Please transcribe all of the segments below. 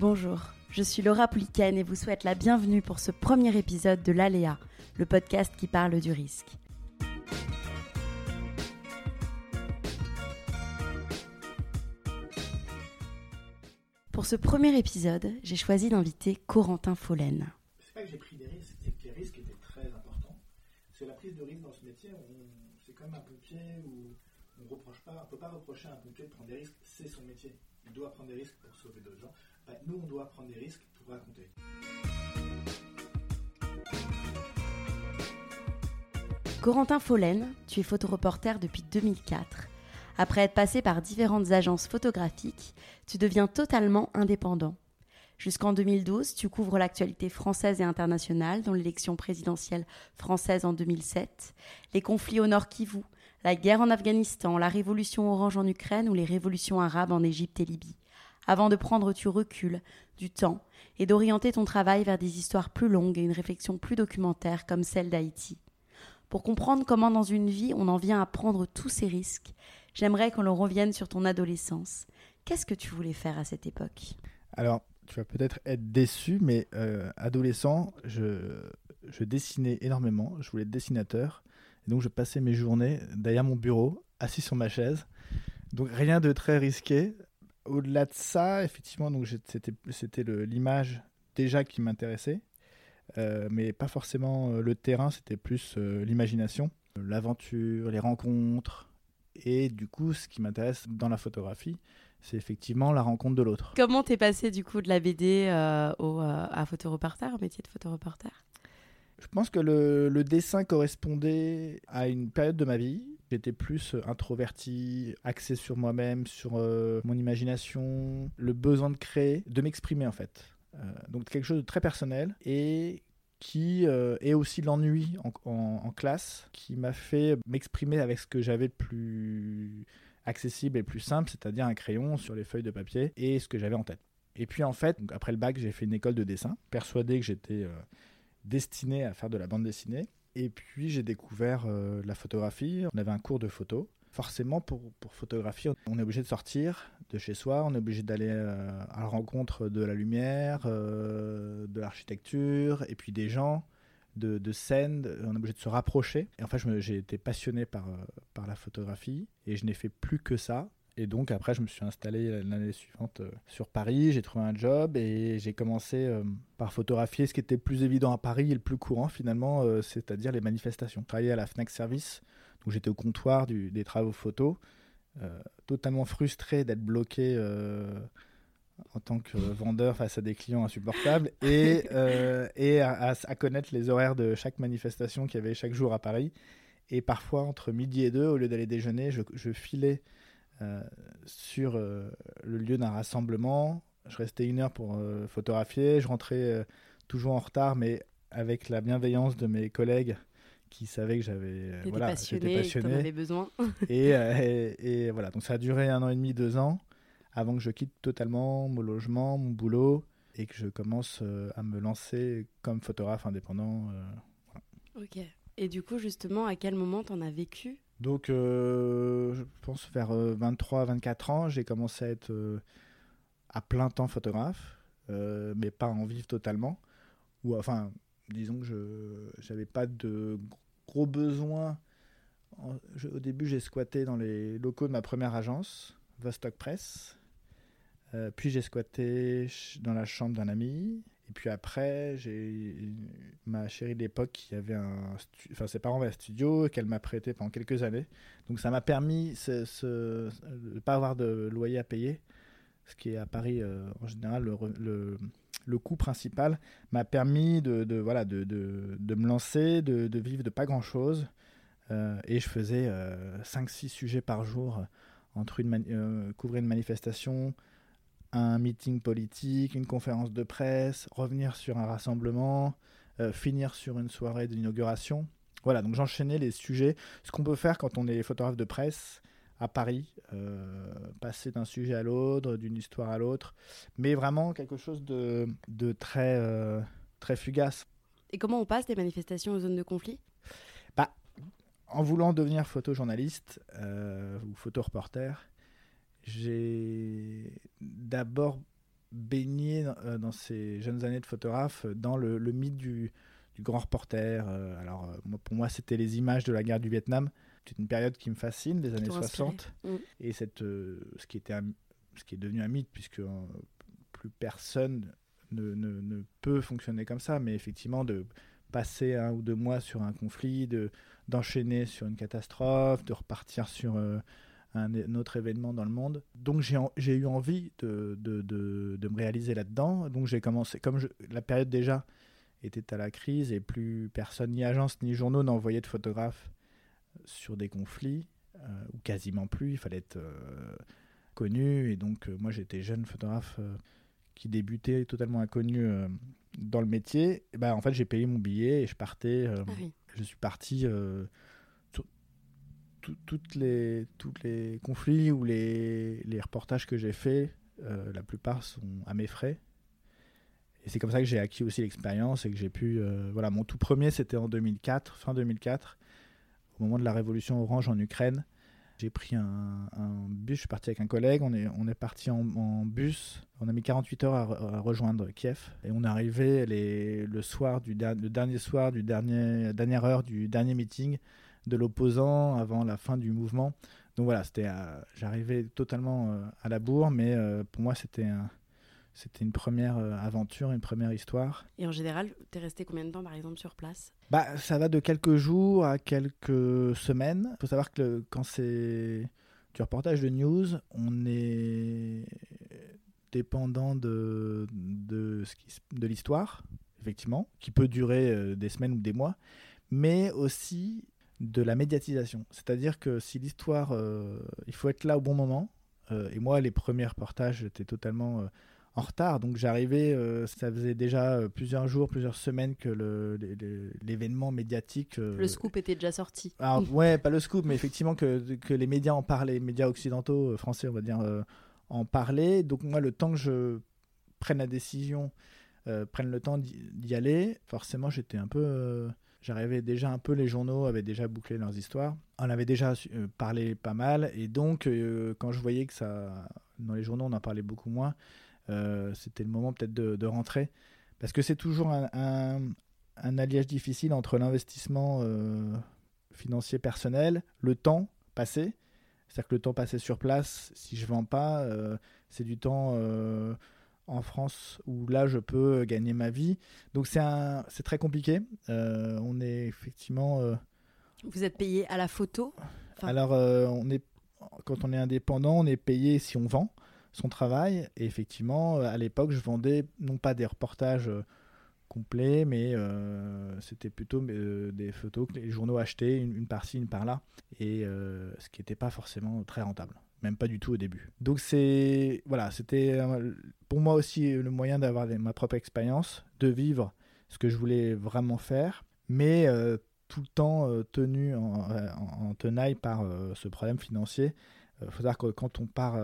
Bonjour, je suis Laura Pouliken et vous souhaite la bienvenue pour ce premier épisode de l'Aléa, le podcast qui parle du risque. Pour ce premier épisode, j'ai choisi d'inviter Corentin Follen. C'est pas que j'ai pris des risques, c'est que les risques étaient très importants. C'est la prise de risque dans ce métier, c'est comme un pompier où on reproche pas, on peut pas reprocher à un pompier de prendre des risques, c'est son métier. Il doit prendre des risques pour sauver d'autres gens. Bah, nous, on doit prendre des risques pour raconter. Corentin Follen, tu es photoreporter depuis 2004. Après être passé par différentes agences photographiques, tu deviens totalement indépendant. Jusqu'en 2012, tu couvres l'actualité française et internationale, dont l'élection présidentielle française en 2007, les conflits au nord Kivu, la guerre en Afghanistan, la révolution orange en Ukraine ou les révolutions arabes en Égypte et Libye. Avant de prendre du recul, du temps et d'orienter ton travail vers des histoires plus longues et une réflexion plus documentaire comme celle d'Haïti. Pour comprendre comment dans une vie on en vient à prendre tous ces risques, j'aimerais qu'on revienne sur ton adolescence. Qu'est-ce que tu voulais faire à cette époque? Alors, tu vas peut-être être déçu, mais euh, adolescent, je, je dessinais énormément. Je voulais être dessinateur. Et donc, je passais mes journées derrière mon bureau, assis sur ma chaise. Donc, rien de très risqué. Au-delà de ça, effectivement, donc c'était l'image déjà qui m'intéressait. Euh, mais pas forcément euh, le terrain, c'était plus euh, l'imagination, l'aventure, les rencontres. Et du coup, ce qui m'intéresse dans la photographie, c'est effectivement la rencontre de l'autre. Comment t'es passé du coup de la BD euh, au, à photoreporter, au métier de photoreporter? Je pense que le, le dessin correspondait à une période de ma vie. J'étais plus euh, introverti, axé sur moi-même, sur euh, mon imagination, le besoin de créer, de m'exprimer en fait. Euh, donc quelque chose de très personnel et qui est aussi l'ennui en, classe, qui m'a fait m'exprimer avec ce que j'avais de plus accessible et plus simple, c'est-à-dire un crayon sur les feuilles de papier et ce que j'avais en tête. Et puis en fait, après le bac, j'ai fait une école de dessin, persuadé que j'étais destiné à faire de la bande dessinée. Et puis j'ai découvert euh, la photographie. On avait un cours de photo. Forcément, pour, pour photographier, on est obligé de sortir de chez soi, on est obligé d'aller euh, à la rencontre de la lumière, euh, de l'architecture, et puis des gens, de, de scènes. On est obligé de se rapprocher. Et en fait, j'ai été passionné par, par la photographie, et je n'ai fait plus que ça. Et donc après, je me suis installé l'année suivante euh, sur Paris, j'ai trouvé un job et j'ai commencé euh, par photographier ce qui était le plus évident à Paris et le plus courant finalement, euh, c'est-à-dire les manifestations. Je travaillais à la Fnac Service, donc j'étais au comptoir du- des travaux photos, euh, totalement frustré d'être bloqué en tant que vendeur face à des clients insupportables et, euh, et à, à- à connaître les horaires de chaque manifestation qu'il y avait chaque jour à Paris. Et parfois, entre midi et deux, au lieu d'aller déjeuner, je, je filais sur euh, le lieu d'un rassemblement. Je restais une heure pour euh, photographier. Je rentrais euh, toujours en retard, mais avec la bienveillance de mes collègues qui savaient que j'avais euh, voilà, passionné, et passionné. avais besoin. Et, euh, et, et voilà, donc ça a duré un an et demi, deux ans, avant que je quitte totalement mon logement, mon boulot, et que je commence euh, à me lancer comme photographe indépendant. euh. ok. Et du coup, justement, à quel moment t'en as vécu? Donc, euh, je pense vers 23-24 ans, j'ai commencé à être euh, à plein temps photographe, euh, mais pas en vivre totalement. Ou enfin, disons que je n'avais pas de gros besoins. Au début, j'ai squatté dans les locaux de ma première agence, Vostok Press. Euh, puis j'ai squatté dans la chambre d'un ami. Et puis après, j'ai ma chérie de l'époque qui avait enfin ses parents avaient un studio qu'elle m'a prêté pendant quelques années. Donc ça m'a permis de ne pas avoir de loyer à payer, ce qui est à Paris euh, en général le, le- coût principal m'a permis de, voilà, de, de, me lancer, de, vivre de pas grand-chose. Euh, et je faisais 5-6 sujets par jour entre une couvrir une manifestation, un meeting politique, une conférence de presse, revenir sur un rassemblement, finir sur une soirée d'inauguration. Voilà, donc j'enchaînais les sujets. Ce qu'on peut faire quand on est photographe de presse, à Paris, euh, passer d'un sujet à l'autre, d'une histoire à l'autre, mais vraiment quelque chose de, de très, euh, très fugace. Et comment on passe des manifestations aux zones de conflit? Bah, En voulant devenir photojournaliste euh, ou photoreporter, j'ai d'abord baigné dans ces jeunes années de photographe dans le, mythe du, du, grand reporter. alors pour moi, c'était les images de la guerre du Vietnam c'est une période qui me fascine, les années 60. Mm. Et cette, euh, ce, qui était ce qui est devenu un mythe, puisque euh, plus personne ne, ne, peut fonctionner comme ça, mais effectivement, de passer un ou deux mois sur un conflit, de, d'enchaîner sur une catastrophe, de repartir sur un, autre événement dans le monde. Donc j'ai, eu envie de, de, de, me réaliser là-dedans. Donc j'ai commencé, comme la période déjà était à la crise et plus personne, ni agence ni journaux n'envoyaient de photographes sur des conflits, euh, ou quasiment plus, il fallait être euh, connu. Et donc, euh, moi, j'étais jeune photographe qui débutait totalement inconnu dans le métier. Et ben, en fait, j'ai payé mon billet et je partais. Ah je suis parti sur toutes les, tous les conflits ou les, les reportages que j'ai faits. la plupart sont à mes frais. Et c'est comme ça que j'ai acquis aussi l'expérience et que j'ai pu. voilà, mon tout premier, c'était en 2004, fin 2004 au moment de la révolution orange en Ukraine. J'ai pris un, bus, je suis parti avec un collègue, on est, on est parti en, bus, on a mis 48 heures à, rejoindre Kiev et on est arrivé les, le soir du le dernier soir du dernier dernière heure du dernier meeting de l'opposant avant la fin du mouvement. Donc voilà, c'était euh, j'arrivais totalement euh, à la bourre, mais euh, pour moi c'était un, c'était une première aventure, une première histoire. Et en général, tu es resté combien de temps, par exemple, sur place? Bah, Ça va de quelques jours à quelques semaines. Il faut savoir que quand c'est du reportage de news, on est dépendant de, de, de l'histoire, effectivement, qui peut durer des semaines ou des mois, mais aussi de la médiatisation. C'est-à-dire que si l'histoire, euh, il faut être là au bon moment, et moi, les premiers reportages, j'étais totalement en retard. Donc j'arrivais, euh, ça faisait déjà euh, plusieurs jours, plusieurs semaines que l'événement médiatique. Euh, le scoop était déjà sorti. Alors, ouais, pas le scoop, mais effectivement que, que, les médias en parlaient, les médias occidentaux, français, on va dire, en parlaient. Donc moi, le temps que je prenne la décision, prenne le temps d'y aller, forcément, j'étais un peu. J'arrivais déjà un peu, les journaux avaient déjà bouclé leurs histoires. On avait déjà parlé pas mal. Et donc, quand je voyais que ça. Dans les journaux, on en parlait beaucoup moins euh, c'était le moment peut-être de, rentrer. Parce que c'est toujours un, alliage difficile entre l'investissement euh, financier personnel, le temps passé. C'est-à-dire que le temps passé sur place, si je ne vends pas, euh, c'est du temps en France où là je peux gagner ma vie. Donc c'est très compliqué. on est effectivement. Vous êtes payé à la photo Alors on est quand on est indépendant, on est payé si on vend son travail. Et effectivement, euh, à l'époque, je vendais non pas des reportages euh, complets, mais euh, c'était plutôt des photos que les journaux achetaient, une, par-ci, une par-là, et ce qui n'était pas forcément très rentable, même pas du tout au début. Donc c'est voilà, c'était pour moi aussi le moyen d'avoir ma propre expérience, de vivre ce que je voulais vraiment faire, mais tout le temps tenu en, en, tenaille par ce problème financier. Il faut savoir que quand on part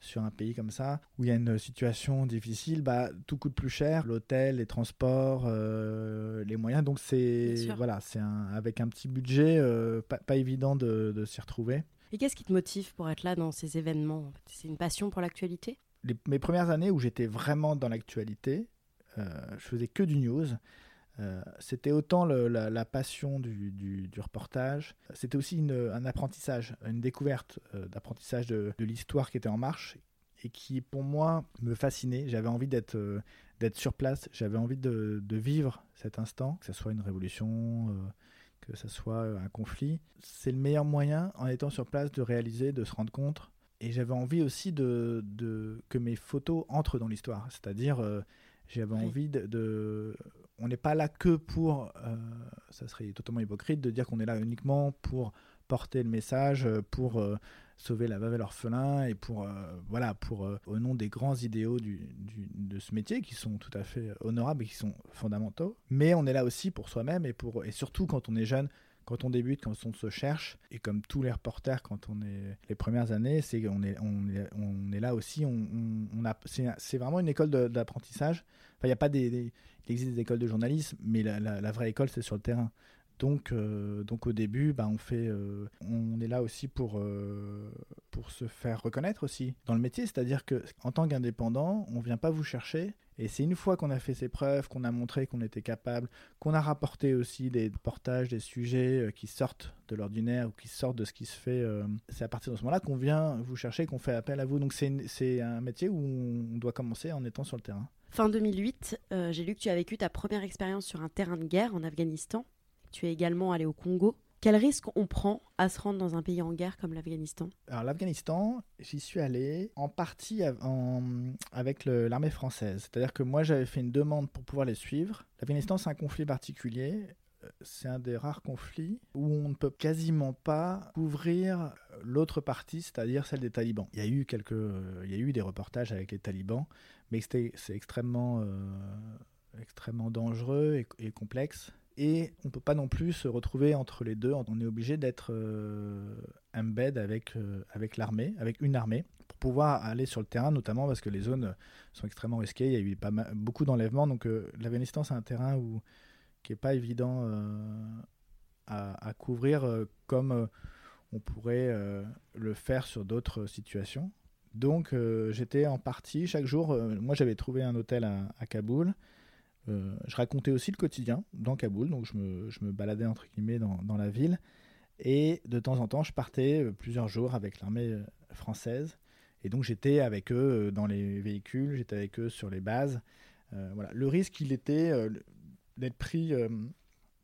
sur un pays comme ça, où il y a une situation difficile, bah, tout coûte plus cher, l'hôtel, les transports, euh, les moyens. Donc c'est voilà, c'est avec un petit budget, euh, pas, évident de, s'y retrouver. Et qu'est-ce qui te motive pour être là dans ces événements C'est une passion pour l'actualité? Mes premières années où j'étais vraiment dans l'actualité, euh, je faisais que du news. Euh, c'était autant la, passion du, reportage, c'était aussi un apprentissage, une découverte euh, d'apprentissage de, l'histoire qui était en marche et qui pour moi me fascinait. J'avais envie d'être euh, sur place, j'avais envie de, vivre cet instant, que ce soit une révolution, que ce soit un conflit. C'est le meilleur moyen en étant sur place de réaliser, de se rendre compte. Et j'avais envie aussi de, que mes photos entrent dans l'histoire, c'est-à-dire J'avais Oui. envie de, de- On n'est pas là que pour. euh, ça serait totalement hypocrite de dire qu'on est là uniquement pour porter le message, euh, pour euh, sauver la veuve et l'orphelin et pour. euh, voilà, pour. euh, au nom des grands idéaux du, du- de ce métier qui sont tout à fait honorables et qui sont fondamentaux. Mais on est là aussi pour soi-même et, pour, et surtout quand on est jeune. Quand on débute, quand on se cherche, et comme tous les reporters quand on est les premières années, c'est qu'on est, on est, on est là aussi. On, on- on a, c'est, vraiment une école d'apprentissage. Enfin, il y a pas des, il existe des écoles de journalisme, mais la vraie école, c'est sur le terrain. Donc, euh, donc au début, bah, on, fait, euh, on est là aussi pour, euh, pour se faire reconnaître aussi dans le métier. C'est-à-dire qu'en tant qu'indépendant, on vient pas vous chercher. Et c'est une fois qu'on a fait ses preuves, qu'on a montré qu'on était capable, qu'on a rapporté aussi des portages, des sujets qui sortent de l'ordinaire ou qui sortent de ce qui se fait, c'est à partir de ce moment-là qu'on vient vous chercher, qu'on fait appel à vous. Donc c'est un métier où on doit commencer en étant sur le terrain. Fin 2008, euh, j'ai lu que tu as vécu ta première expérience sur un terrain de guerre en Afghanistan. Tu es également allé au Congo. Quel risque on prend à se rendre dans un pays en guerre comme l'Afghanistan? Alors l'Afghanistan, j'y suis allé en partie avec l'armée française. C'est-à-dire que moi j'avais fait une demande pour pouvoir les suivre. L'Afghanistan c'est un conflit particulier. Euh, C'est un des rares conflits où on ne peut quasiment pas couvrir l'autre partie, c'est-à-dire celle des talibans. Il y a eu quelques, il y a eu des reportages avec les talibans, mais c'est extrêmement, euh, extrêmement dangereux et complexe. Et on peut pas non plus se retrouver entre les deux. On est obligé d'être euh, embed avec, euh, avec l'armée, avec une armée, pour pouvoir aller sur le terrain, notamment parce que les zones sont extrêmement risquées. Il y a eu pas beaucoup d'enlèvements. Donc euh, l'Afghanistan, c'est un terrain où, qui n'est pas évident euh, à, couvrir euh, comme on pourrait le faire sur d'autres situations. Donc j'étais en partie chaque jour. moi, j'avais trouvé un hôtel à Kaboul. Euh, je racontais aussi le quotidien dans Kaboul, donc je me, je me baladais entre guillemets dans, dans la ville. Et de temps en temps, je partais euh, plusieurs jours avec l'armée euh, française. Et donc j'étais avec eux dans les véhicules, j'étais avec eux sur les bases. Voilà. Le risque, il était d'être pris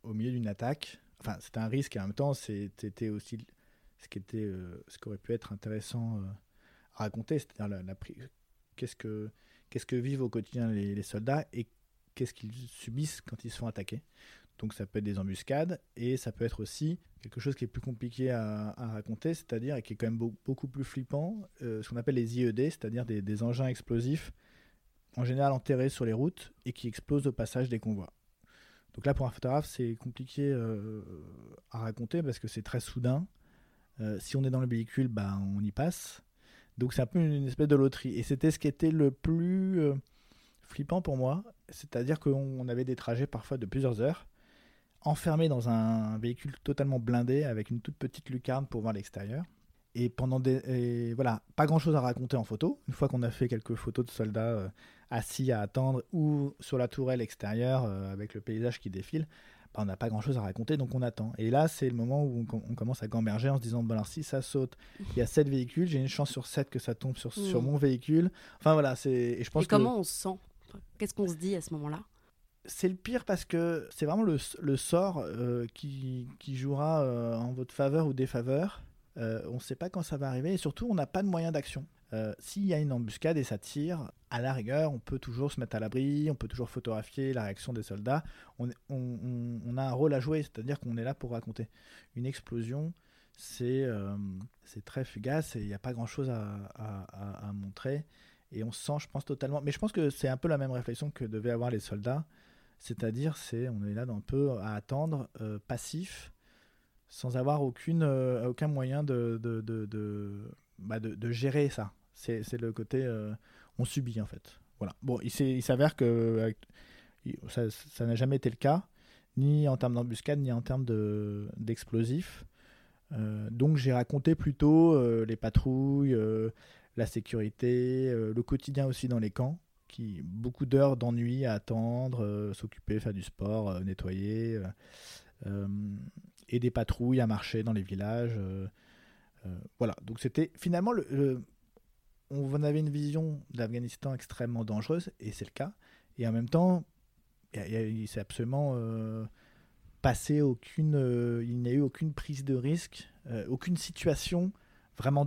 au milieu d'une attaque. Enfin, c'était un risque et en même temps, c'était aussi ce qui était, ce qui aurait pu être intéressant à raconter, c'est-à-dire la, la qu'est-ce que qu'est-ce que vivent au quotidien les, les soldats et qu'est-ce qu'ils subissent quand ils sont attaqués. Donc ça peut être des embuscades et ça peut être aussi quelque chose qui est plus compliqué à, raconter, c'est-à-dire et qui est quand même beau- beaucoup plus flippant, euh, ce qu'on appelle les IED, c'est-à-dire des, engins explosifs en général enterrés sur les routes et qui explosent au passage des convois. Donc là pour un photographe c'est compliqué euh, à raconter parce que c'est très soudain. Euh, si on est dans le véhicule, bah, on y passe. Donc c'est un peu une espèce de loterie. Et c'était ce qui était le plus flippant pour moi, c'est-à-dire qu'on on avait des trajets parfois de plusieurs heures, enfermés dans un véhicule totalement blindé avec une toute petite lucarne pour voir l'extérieur. Et pendant des. et voilà, pas grand chose à raconter en photo. Une fois qu'on a fait quelques photos de soldats euh, assis à attendre ou sur la tourelle extérieure euh, avec le paysage qui défile, bah, on n'a pas grand chose à raconter donc on attend. Et là, c'est le moment où on, com- on commence à gamberger en se disant bon, alors si ça saute, il y a 7 véhicules, j'ai une chance sur 7 que ça tombe sur, sur Mm. mon véhicule. Enfin voilà, c'est. Et je pense Et comment on se Qu'est-ce qu'on se dit à ce moment-là? C'est le pire parce que c'est vraiment le, sort euh, qui, jouera euh, en votre faveur ou défaveur. Euh, on ne sait pas quand ça va arriver et surtout on n'a pas de moyen d'action. S'il y a une embuscade et ça tire, à la rigueur, on peut toujours se mettre à l'abri, on peut toujours photographier la réaction des soldats. On, a un rôle à jouer, c'est-à-dire qu'on est là pour raconter. Une explosion, c'est très fugace et il n'y a pas grand-chose à montrer. Et on se sent, je pense, totalement. Mais je pense que c'est un peu la même réflexion que devaient avoir les soldats. C'est-à-dire, c'est on est là un peu à attendre, euh, passif, sans avoir aucune, euh, aucun moyen de, de, de, bah, de- gérer ça. C'est le côté, euh, on subit en fait. Voilà. Bon, il s'avère que ça n'a jamais été le cas, ni en termes d'embuscade, ni en termes de- d'explosifs. Donc j'ai raconté plutôt les patrouilles, la sécurité, euh, le quotidien aussi dans les camps qui beaucoup d'heures d'ennui à attendre, euh, s'occuper, faire du sport, euh, nettoyer, et des patrouilles à marcher dans les villages. voilà, donc c'était finalement le, le- on avait une vision d'Afghanistan extrêmement dangereuse et c'est le cas. Et en même temps, il s'est absolument passé aucune, il n'y a eu aucune prise de risque, aucune situation vraiment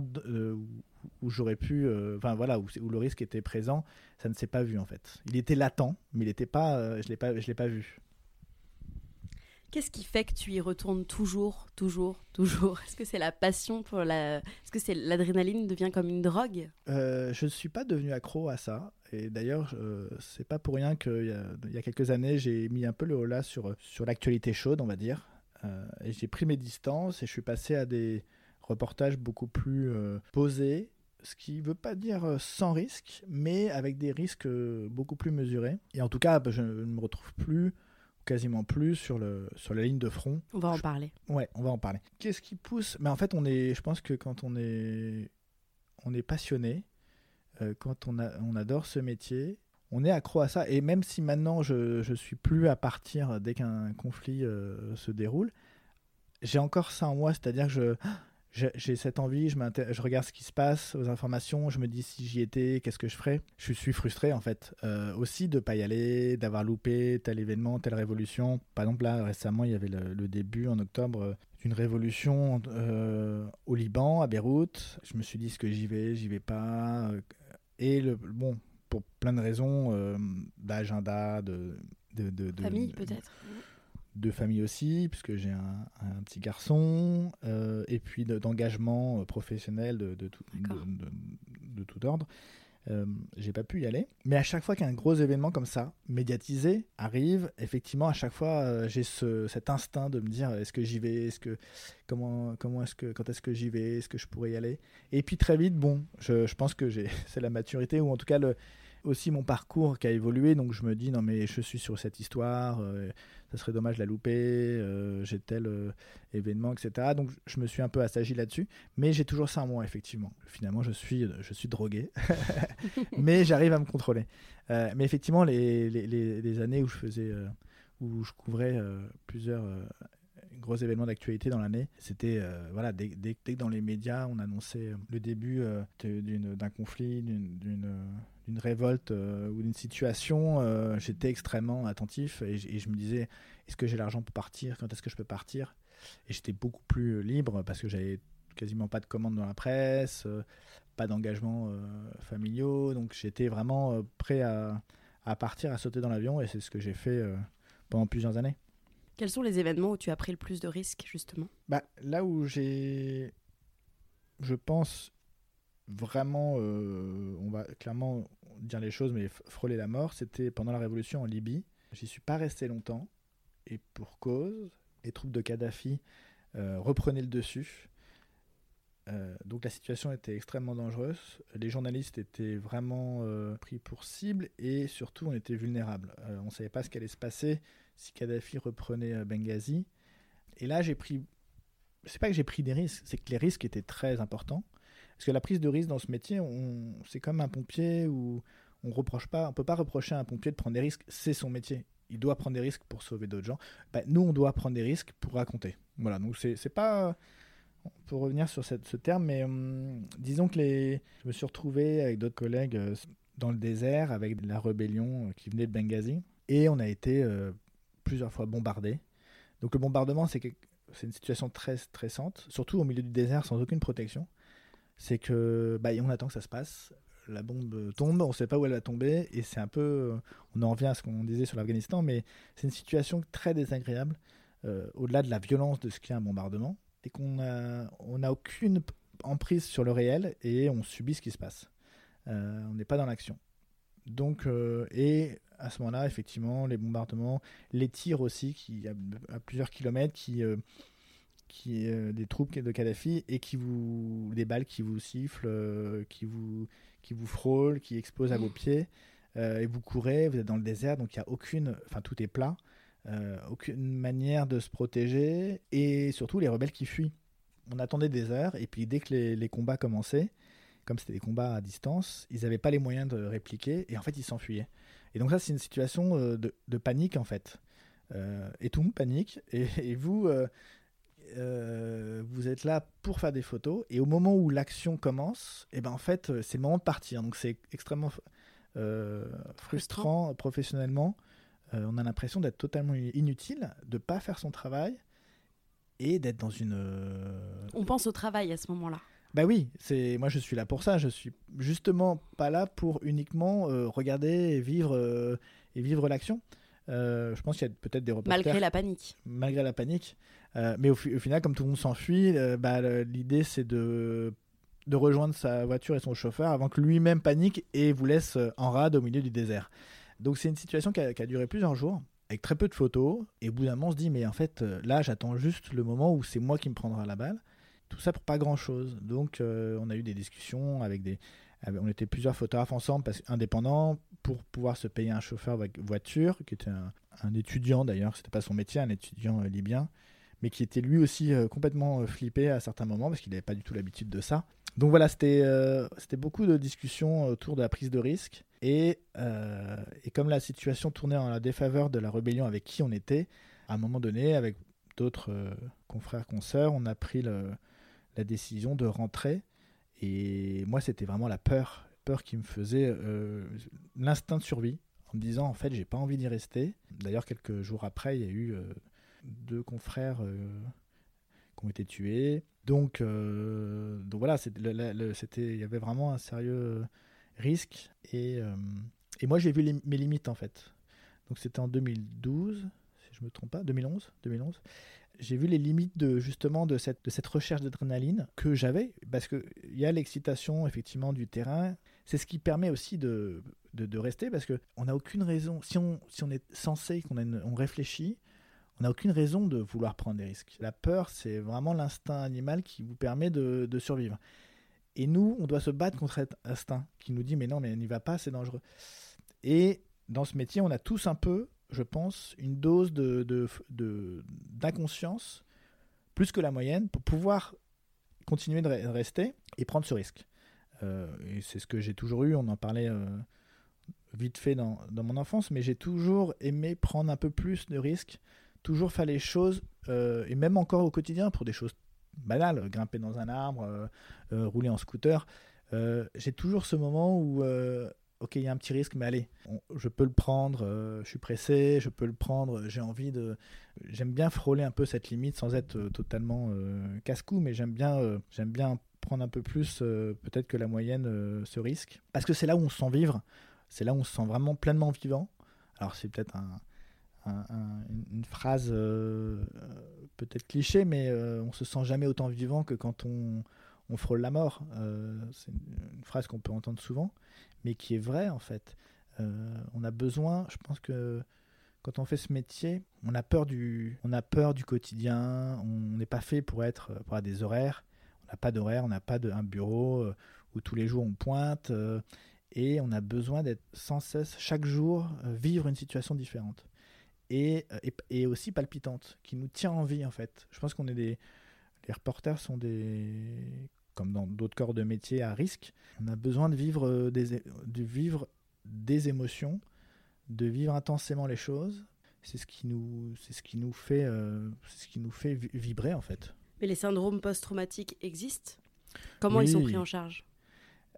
où j'aurais pu, enfin voilà, où, où, le risque était présent, ça ne s'est pas vu en fait. Il était latent, mais il n'était pas, je l'ai pas, je l'ai pas vu. Qu'est-ce qui fait que tu y retournes toujours, toujours, toujours? Est-ce que c'est la passion pour la... Est-ce que c'est l'adrénaline devient comme une drogue? Euh, Je ne suis pas devenu accro à ça. Et d'ailleurs, euh, c'est pas pour rien qu'il y, y, a quelques années, j'ai mis un peu le holà sur, sur l'actualité chaude, on va dire. Euh, et j'ai pris mes distances et je suis passé à des reportages beaucoup plus euh, posés, ce qui ne veut pas dire sans risque, mais avec des risques beaucoup plus mesurés. Et en tout cas, je ne me retrouve plus quasiment plus sur, le, sur la ligne de front. On va en parler. Ouais, on va en parler. Qu'est-ce qui pousse? Mais en fait, on est, je pense que quand on est, on est passionné, euh, quand on, a, on adore ce métier, on est accro à ça. Et même si maintenant je ne suis plus à partir dès qu'un conflit euh, se déroule, j'ai encore ça en moi, c'est-à-dire que je, j'ai cette envie, je, je, regarde ce qui se passe, aux informations, je me dis si j'y étais, qu'est-ce que je ferais? Je suis frustré en fait, euh, aussi de ne pas y aller, d'avoir loupé tel événement, telle révolution. Par exemple là récemment il y avait le, début en octobre euh, d'une révolution euh, au Liban, à Beyrouth. Je me suis dit ce que j'y vais, j'y vais pas. Et le, bon, pour plein de raisons, d'agenda, de, de, de, famille peut-être de famille aussi, puisque j'ai un, petit garçon, euh, et puis d'engagement euh, professionnel de, de, tout, de, tout ordre. Euh, j'ai pas pu y aller. Mais à chaque fois qu'un gros événement comme ça, médiatisé, arrive, effectivement, à chaque fois, j'ai ce, cet instinct de me dire est-ce que j'y vais? Est-ce que comment comment est-ce que quand est-ce que j'y vais? Est-ce que je pourrais y aller? Et puis très vite, bon, je, je pense que j'ai c'est la maturité ou en tout cas le aussi mon parcours qui a évolué. Donc je me dis non mais je suis sur cette histoire ça serait dommage de la louper, euh, j'ai tel euh, événement, etc. Donc je me suis un peu assagi là-dessus, mais j'ai toujours ça en moi, effectivement. Finalement, je suis, je suis drogué, mais j'arrive à me contrôler. Euh, mais effectivement, les, les, les, années où je faisais, où je couvrais plusieurs gros événements d'actualité dans l'année. C'était voilà, dès, dès, que dans les médias on annonçait le début d'un conflit, d'une d'une révolte euh, ou d'une situation, euh, j'étais extrêmement attentif et, je me disais est-ce que j'ai l'argent pour partir? Quand est-ce que je peux partir? Et j'étais beaucoup plus libre parce que j'avais quasiment pas de commandes dans la presse, euh, pas d'engagement familiaux, donc j'étais vraiment prêt à, à, partir, à sauter dans l'avion et c'est ce que j'ai fait pendant plusieurs années. Quels sont les événements où tu as pris le plus de risques justement? Bah, Là où j'ai, je pense, vraiment, on va clairement dire les choses, mais frôler la mort, c'était pendant la révolution en Libye. J'y suis pas resté longtemps, et pour cause, les troupes de Kadhafi euh, reprenaient le dessus. Euh, donc la situation était extrêmement dangereuse. Les journalistes étaient vraiment euh, pris pour cible et surtout on était vulnérable. on ne savait pas ce qui allait se passer si Kadhafi reprenait Benghazi. Et là j'ai pris, c'est pas que j'ai pris des risques, c'est que les risques étaient très importants. Parce que la prise de risque dans ce métier, c'est comme un pompier où on reproche pas, on peut pas reprocher à un pompier de prendre des risques, c'est son métier. Il doit prendre des risques pour sauver d'autres gens. Bah, nous, on doit prendre des risques pour raconter. Voilà, donc c'est pas. Peut revenir sur ce terme, mais hum, disons que je me suis retrouvé avec d'autres collègues euh, dans le désert avec la rébellion euh, qui venait de Benghazi et on a été euh, plusieurs fois bombardés. Donc le bombardement, c'est une situation très stressante, surtout au milieu du désert sans aucune protection c'est que bah, on attend que ça se passe, la bombe tombe, on ne sait pas où elle va tomber, et c'est un peu, on en revient à ce qu'on disait sur l'Afghanistan, mais c'est une situation très désagréable, euh, au-delà de la violence de ce qu'est un bombardement, et qu'on n'a on a aucune emprise sur le réel, et on subit ce qui se passe. Euh, on n'est pas dans l'action. Donc, euh, et à ce moment-là, effectivement, les bombardements, les tirs aussi, qui à, plusieurs kilomètres, qui qui euh, des troupes de Kadhafi et qui vous des balles qui vous sifflent, euh, qui vous qui vous frôlent, qui explosent à vos pieds euh, et vous courez, vous êtes dans le désert donc il y a aucune, enfin tout est plat, aucune manière de se protéger et surtout les rebelles qui fuient. On attendait des heures et puis dès que les, combats commençaient, comme c'était des combats à distance, ils n'avaient pas les moyens de répliquer et en fait ils s'enfuyaient. Et donc ça c'est une situation de, panique en fait. et tout le monde panique et, vous vous êtes là pour faire des photos et au moment où l'action commence, et eh ben en fait euh, c'est le moment de partir. Donc c'est extrêmement euh, frustrant professionnellement. on a l'impression d'être totalement inutile, de pas faire son travail et d'être dans une. On pense au travail à ce moment-là. Bah oui, c'est moi je suis là pour ça. Je suis justement pas là pour uniquement euh, regarder et vivre euh, et vivre l'action. Euh, je pense qu'il y a peut-être des reporters. Malgré la panique. Malgré la panique. mais au, au, final, comme tout le monde s'enfuit, bah, l'idée c'est de de rejoindre sa voiture et son chauffeur avant que lui-même panique et vous laisse en rade au milieu du désert. Donc c'est une situation qui a, qui a, duré plusieurs jours avec très peu de photos et au bout d'un moment on se dit mais en fait là j'attends juste le moment où c'est moi qui me prendra la balle tout ça pour pas grand chose. Donc, euh, on a eu des discussions avec des. On était plusieurs photographes ensemble, indépendants, pour pouvoir se payer un chauffeur voiture, qui était un, étudiant d'ailleurs, c'était pas son métier, un étudiant euh, libyen, mais qui était lui aussi euh, complètement flippé à certains moments, parce qu'il n'avait pas du tout l'habitude de ça. Donc voilà, c'était beaucoup de discussions autour de la prise de risque. Et, comme la situation tournait en la défaveur de la rébellion avec qui on était, à un moment donné, avec d'autres confrères, consoeurs, on a pris la décision de rentrer. Et moi, c'était vraiment la peur, peur qui me faisait euh, l'instinct de survie, en me disant en fait, j'ai pas envie d'y rester. D'ailleurs, quelques jours après, il y a eu euh, deux confrères euh, qui ont été tués. Donc, donc voilà, il y avait vraiment un sérieux risque. Et, et moi, j'ai vu mes limites en fait. Donc c'était en 2012, si je me trompe pas, 2011, 2011 j'ai vu les limites de justement de cette, recherche d'adrénaline que j'avais, parce qu'il y a l'excitation effectivement du terrain. C'est ce qui permet aussi de, rester, parce qu'on n'a aucune raison, si on, si on est censé, qu'on on réfléchit, on n'a aucune raison de vouloir prendre des risques. La peur, c'est vraiment l'instinct animal qui vous permet de, de, survivre. Et nous, on doit se battre contre cet instinct qui nous dit mais non, mais n'y va pas, c'est dangereux. Et dans ce métier, on a tous un peu je pense, une dose d'inconscience de, plus que la moyenne pour pouvoir continuer de rester et prendre ce risque. Euh, et c'est ce que j'ai toujours eu, on en parlait euh, vite fait dans, mon enfance, mais j'ai toujours aimé prendre un peu plus de risques, toujours faire les choses, euh, et même encore au quotidien, pour des choses banales, grimper dans un arbre, rouler en scooter. j'ai toujours ce moment où ok, il y a un petit risque, mais allez, je peux le prendre, euh, je suis pressé, je peux le prendre, j'ai envie de... J'aime bien frôler un peu cette limite sans être euh, totalement euh, casse-cou, mais j'aime bien, j'aime bien prendre un peu plus peut-être que la moyenne ce risque. Parce que c'est là où on se sent vivre, c'est là où on se sent vraiment pleinement vivant. Alors c'est peut-être une phrase peut-être cliché, mais on se sent jamais autant vivant que quand on, on frôle la mort. c'est une phrase qu'on peut entendre souvent mais qui est vrai en fait. Euh, on a besoin, je pense que quand on fait ce métier, on a peur du, on a peur du quotidien, on n'est pas fait pour être pour avoir des horaires, on n'a pas d'horaire, on n'a pas de, un bureau euh, où tous les jours on pointe, euh, et on a besoin d'être sans cesse, chaque jour, vivre une situation différente. Et, et, et, aussi palpitante, qui nous tient en vie en fait. Je pense qu'on est des... Les reporters sont des comme dans d'autres corps de métier à risque, on a besoin de vivre euh, des, de vivre des émotions, de vivre intensément les choses. C'est ce qui nous, c'est ce qui nous fait, euh, ce qui nous fait vibrer en fait. Mais les syndromes post-traumatiques existent? Comment ils sont pris en charge?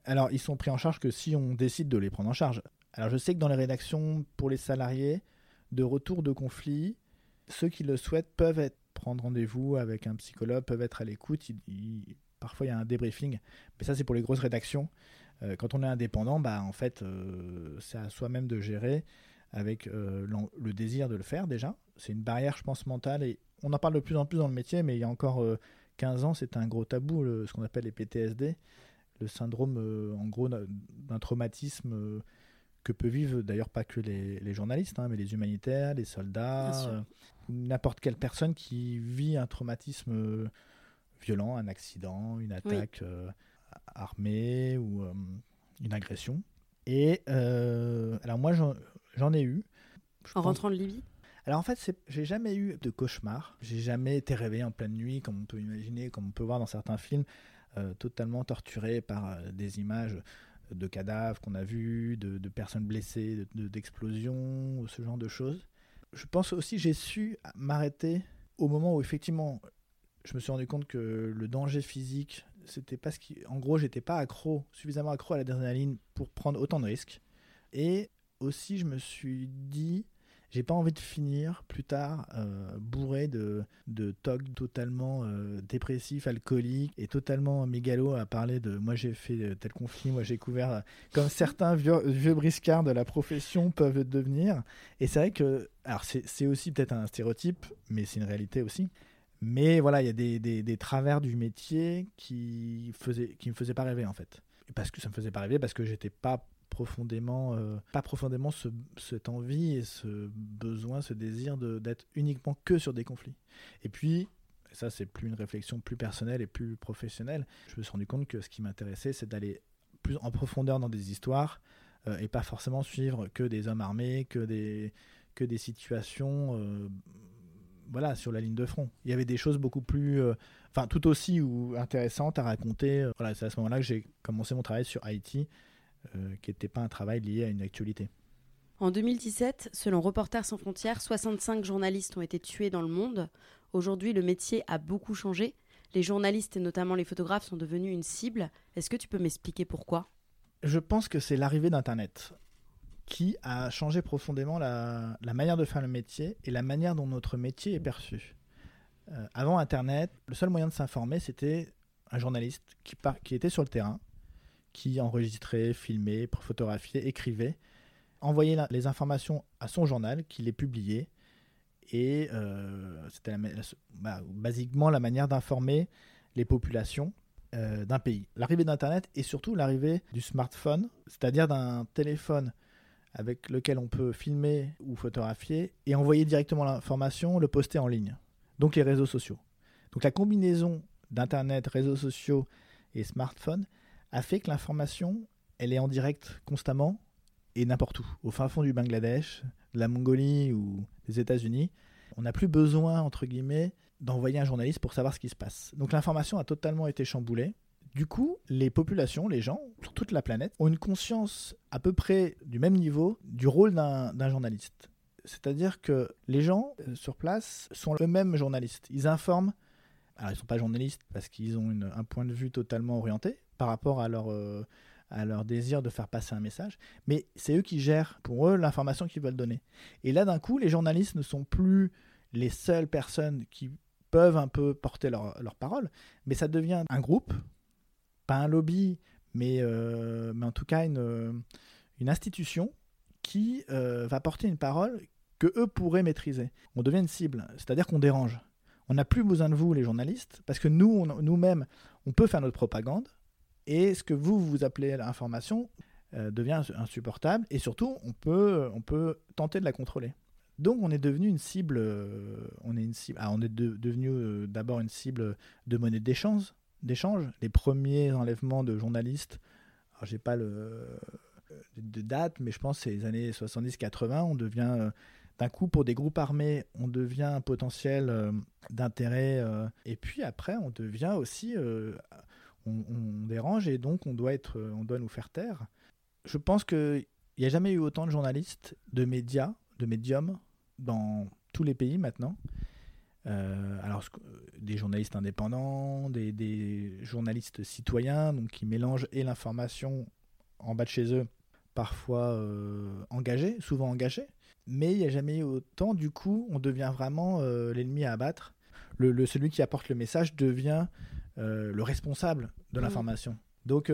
Alors ils sont pris en charge que si on décide de les prendre en charge. Alors je sais que dans les rédactions pour les salariés de retour de conflit, ceux qui le souhaitent peuvent être, prendre rendez-vous avec un psychologue, peuvent être à l'écoute. Parfois, il y a un débriefing, mais ça, c'est pour les grosses rédactions. Euh, quand on est indépendant, bah, en fait, euh, c'est à soi-même de gérer avec euh, le désir de le faire déjà. C'est une barrière, je pense, mentale. Et on en parle de plus en plus dans le métier, mais il y a encore 15 ans, c'était un gros tabou, ce qu'on appelle les PTSD, le syndrome, en gros, d'un traumatisme que peut vivre d'ailleurs pas que les, journalistes, hein, mais les humanitaires, les soldats, n'importe quelle personne qui vit un traumatisme violent, un accident, une attaque euh, armée ou euh, une agression. Et euh, alors moi j'en ai eu. En rentrant de Libye? Alors en fait, j'ai jamais eu de cauchemar. J'ai jamais été réveillé en pleine nuit, comme on peut imaginer, comme on peut voir dans certains films, totalement torturé par des images de cadavres qu'on a vus, de, personnes blessées, d'explosions, ce genre de choses. Je pense aussi j'ai su m'arrêter au moment où effectivement je me suis rendu compte que le danger physique, c'était pas ce qui. En gros, j'étais pas accro, suffisamment accro à l'adrénaline pour prendre autant de risques. Et aussi, je me suis dit, j'ai pas envie de finir plus tard euh, bourré de, de togs totalement euh, dépressifs, alcooliques et totalement mégalo à parler de moi j'ai fait tel conflit, moi j'ai couvert, comme certains vieux, vieux briscards de la profession peuvent devenir. Et c'est vrai que, alors c'est aussi peut-être un stéréotype, mais c'est une réalité aussi. Mais voilà, il y a des, des, travers du métier qui, faisaient, qui me faisaient pas rêver en fait. Parce que ça me faisait pas rêver, parce que j'étais pas profondément, euh, pas profondément ce, cette envie et ce besoin, ce désir d'être uniquement que sur des conflits. Et puis, ça c'est plus une réflexion plus personnelle et plus professionnelle, je me suis rendu compte que ce qui m'intéressait, c'est d'aller plus en profondeur dans des histoires euh, et pas forcément suivre que des hommes armés, que des, que des situations euh, voilà, sur la ligne de front. Il y avait des choses beaucoup plus, enfin tout aussi ou intéressantes à raconter. Voilà, c'est à ce moment-là que j'ai commencé mon travail sur Haïti euh, qui n'était pas un travail lié à une actualité. En 2017, selon Reporters sans frontières, 65 journalistes ont été tués dans le monde. Aujourd'hui, le métier a beaucoup changé. Les journalistes et notamment les photographes sont devenus une cible. Est-ce que tu peux m'expliquer pourquoi? Je pense que c'est l'arrivée d'Internet qui a changé profondément la, manière de faire le métier et la manière dont notre métier est perçu. Euh, avant Internet, le seul moyen de s'informer, c'était un journaliste qui, qui était sur le terrain, qui enregistrait, filmait, photographiait, écrivait, envoyait les informations à son journal, qui les publiait. Et euh, c'était bah, basiquement la manière d'informer les populations euh, d'un pays. L'arrivée d'Internet et surtout l'arrivée du smartphone, c'est-à-dire d'un téléphone avec lequel on peut filmer ou photographier et envoyer directement l'information, le poster en ligne. Donc les réseaux sociaux. Donc la combinaison d'Internet, réseaux sociaux et smartphone a fait que l'information, elle est en direct constamment et n'importe où. Au fin fond du Bangladesh, de la Mongolie ou des États-Unis, on n'a plus besoin, entre guillemets, d'envoyer un journaliste pour savoir ce qui se passe. Donc l'information a totalement été chamboulée. Du coup, les populations, les gens, sur toute la planète, ont une conscience à peu près du même niveau du rôle d'un journaliste. C'est-à-dire que les gens euh, sur place sont eux-mêmes journalistes. Ils informent. Alors, ils ne sont pas journalistes parce qu'ils ont un point de vue totalement orienté, par rapport à leur, euh, à leur désir de faire passer un message, mais c'est eux qui gèrent pour eux l'information qu'ils veulent donner. Et là, d'un coup, les journalistes ne sont plus les seules personnes qui peuvent un peu porter leur parole, mais ça devient un groupe, pas un lobby, mais, euh, mais en tout cas une, une institution qui euh, va porter une parole que eux pourraient maîtriser. On devient une cible, c'est-à-dire qu'on dérange. On n'a plus besoin de vous, les journalistes, parce que nous, nous-mêmes, on peut faire notre propagande, et ce que vous, vous appelez l'information euh, devient insupportable et surtout, on peut, on peut tenter de la contrôler. Donc on est devenu une cible, euh, on est une cible, ah, on est devenu euh, d'abord une cible de monnaie d'échange, d'échange. Les premiers enlèvements de journalistes, alors j'ai pas le de date, mais je pense que c'est les années 70-80, on devient d'un coup pour des groupes armés, on devient un potentiel d'intérêt, et puis après on devient aussi on, dérange et donc on doit, être, on doit nous faire taire. Je pense qu'il n'y a jamais eu autant de journalistes, de médias, de médiums dans tous les pays maintenant. Euh, alors, des journalistes indépendants, des, journalistes citoyens, donc qui mélangent et l'information en bas de chez eux, parfois euh, engagés, souvent engagés. Mais il n'y a jamais eu autant. Du coup, on devient vraiment euh, l'ennemi à abattre. Le, celui qui apporte le message devient euh, le responsable de mm. l'information. Donc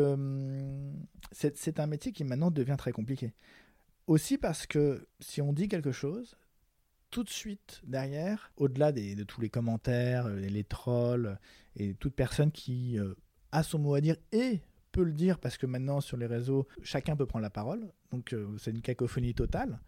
c'est un métier qui maintenant devient très compliqué. Aussi parce que si on dit quelque chose, tout de suite derrière, au-delà de tous les commentaires, euh, les, trolls et toute personne qui a son mot à dire et peut le dire parce que maintenant sur les réseaux, chacun peut prendre la parole. Donc c'est une cacophonie totale.